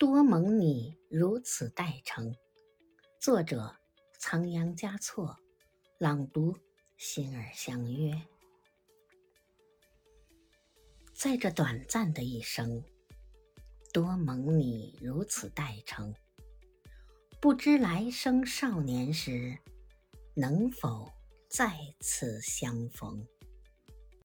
多蒙你如此待成作者仓央嘉措朗读心儿相约。在这短暂的一生多蒙你如此待成不知来生少年时能否再次相逢？